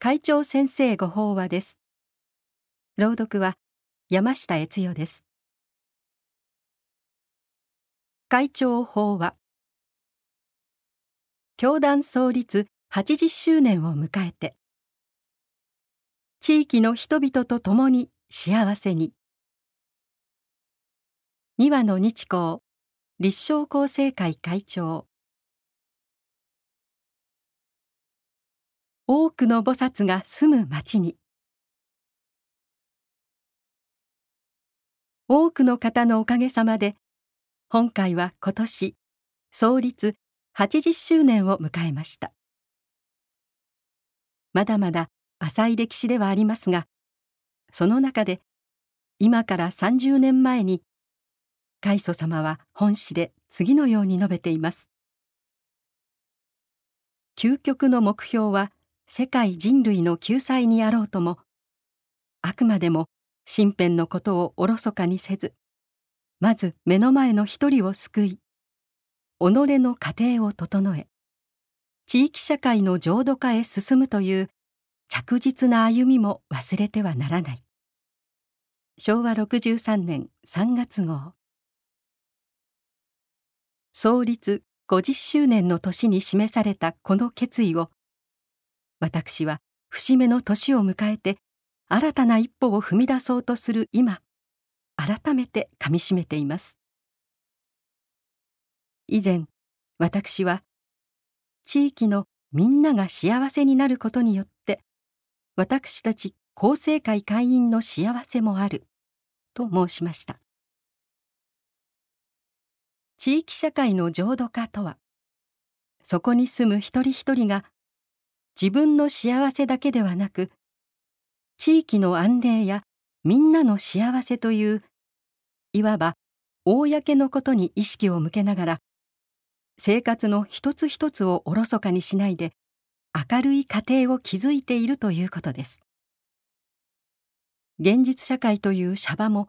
会長先生ご法話です。朗読は山下悦代です。会長法話。教団創立80周年を迎えて地域の人々と共に幸せに。二羽の日光立正厚生会会長。多くの菩薩が住む町に。多くの方のおかげさまで本会は今年創立80周年を迎えました。まだまだ浅い歴史ではありますがその中で今から30年前に開祖様は本詩で次のように述べています。究極の目標は世界人類の救済にあろうともあくまでも身辺のことをおろそかにせずまず目の前の一人を救い己の家庭を整え地域社会の浄土化へ進むという着実な歩みも忘れてはならない。昭和63年3月号。創立50周年の年に示されたこの決意を私は節目の年を迎えて新たな一歩を踏み出そうとする今改めてかみしめています。以前私は地域のみんなが幸せになることによって私たち厚生会会員の幸せもあると申しました。地域社会の浄土化とはそこに住む一人一人が自分の幸せだけではなく地域の安寧やみんなの幸せといういわば公のことに意識を向けながら生活の一つ一つをおろそかにしないで明るい家庭を築いているということです。現実社会というシャバも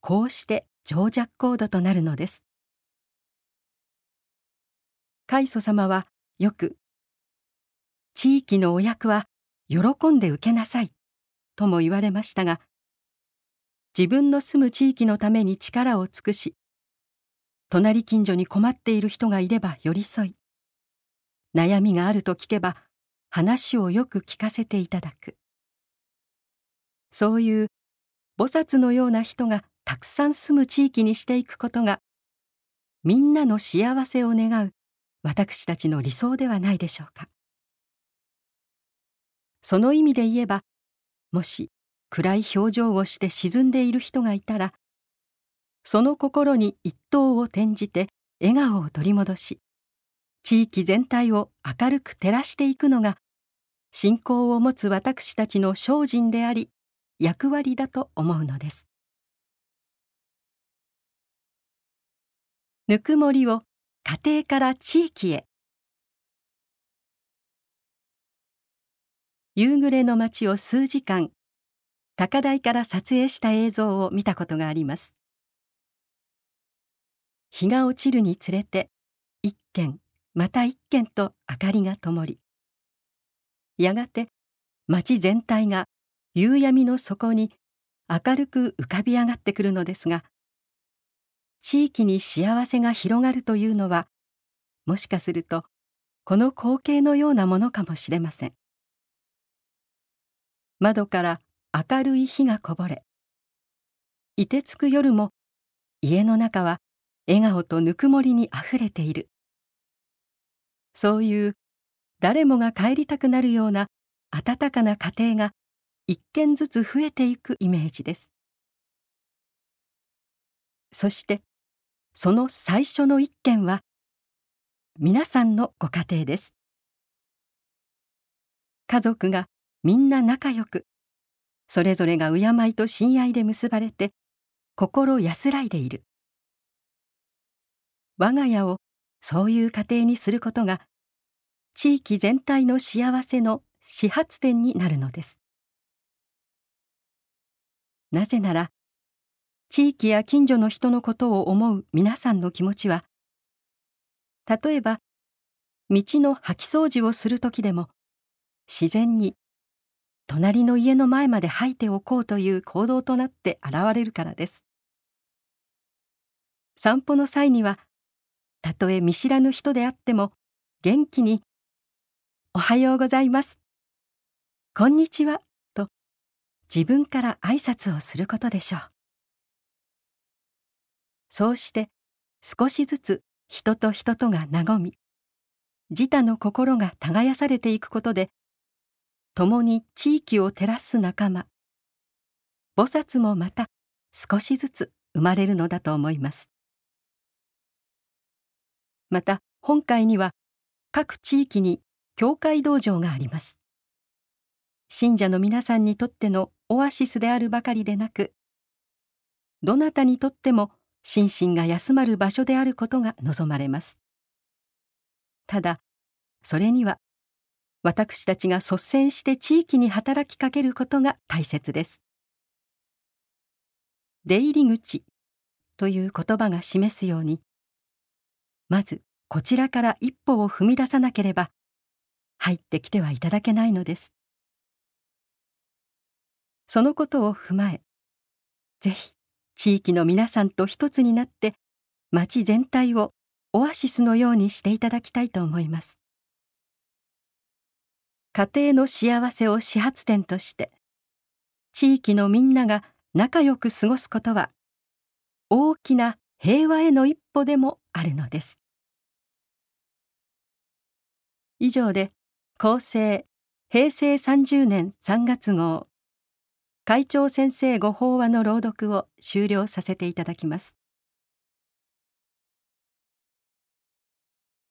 こうして情弱コードとなるのです。開祖様はよく地域のお役は喜んで受けなさい。とも言われましたが自分の住む地域のために力を尽くし隣近所に困っている人がいれば寄り添い悩みがあると聞けば話をよく聞かせていただく。そういう菩薩のような人がたくさん住む地域にしていくことがみんなの幸せを願う私たちの理想ではないでしょうか。その意味で言えばもし暗い表情をして沈んでいる人がいたらその心に一刀を転じて笑顔を取り戻し地域全体を明るく照らしていくのが信仰を持つ私たちの精進であり役割だと思うのです。ぬくもりを家庭から地域へ夕暮れの街を数時間高台から撮影した映像を見たことがあります。日が落ちるにつれて一軒また一軒と明かりが灯りやがて街全体が夕闇の底に明るく浮かび上がってくるのですが地域に幸せが広がるというのはもしかするとこの光景のようなものかもしれません。窓から明るい火がこぼれ凍てつく夜も家の中は笑顔とぬくもりにあふれている。そういう誰もが帰りたくなるような温かな家庭が一軒ずつ増えていくイメージです。そしてその最初の一軒は皆さんのご家庭です。家族がみんな仲良く。それぞれが敬いと親愛で結ばれて心安らいでいる。我が家をそういう家庭にすることが地域全体の幸せの始発点になるのです。なぜなら地域や近所の人のことを思う皆さんの気持ちは例えば道の掃き掃除をする時でも自然に隣の家の前まで吐いておこうという行動となって現れるからです。散歩の際にはたとえ見知らぬ人であっても元気に「おはようございます」「こんにちは」と自分から挨拶をすることでしょう。そうして少しずつ人と人とが和み自他の心が耕されていくことで共に地域を照らす仲間。菩薩もまた少しずつ生まれるのだと思います。また本会には各地域に教会道場があります。信者の皆さんにとってのオアシスであるばかりでなくどなたにとっても心身が休まる場所であることが望まれます。ただそれには私たちが率先して地域に働きかけることが大切です。出入り口という言葉が示すようにまずこちらから一歩を踏み出さなければ入ってきてはいただけないのです。そのことを踏まえぜひ地域の皆さんと一つになって町全体をオアシスのようにしていただきたいと思います。家庭の幸せを始発点として地域のみんなが仲良く過ごすことは大きな平和への一歩でもあるのです。以上で厚生平成30年3月号会長先生ご法話の朗読を終了させていただきます。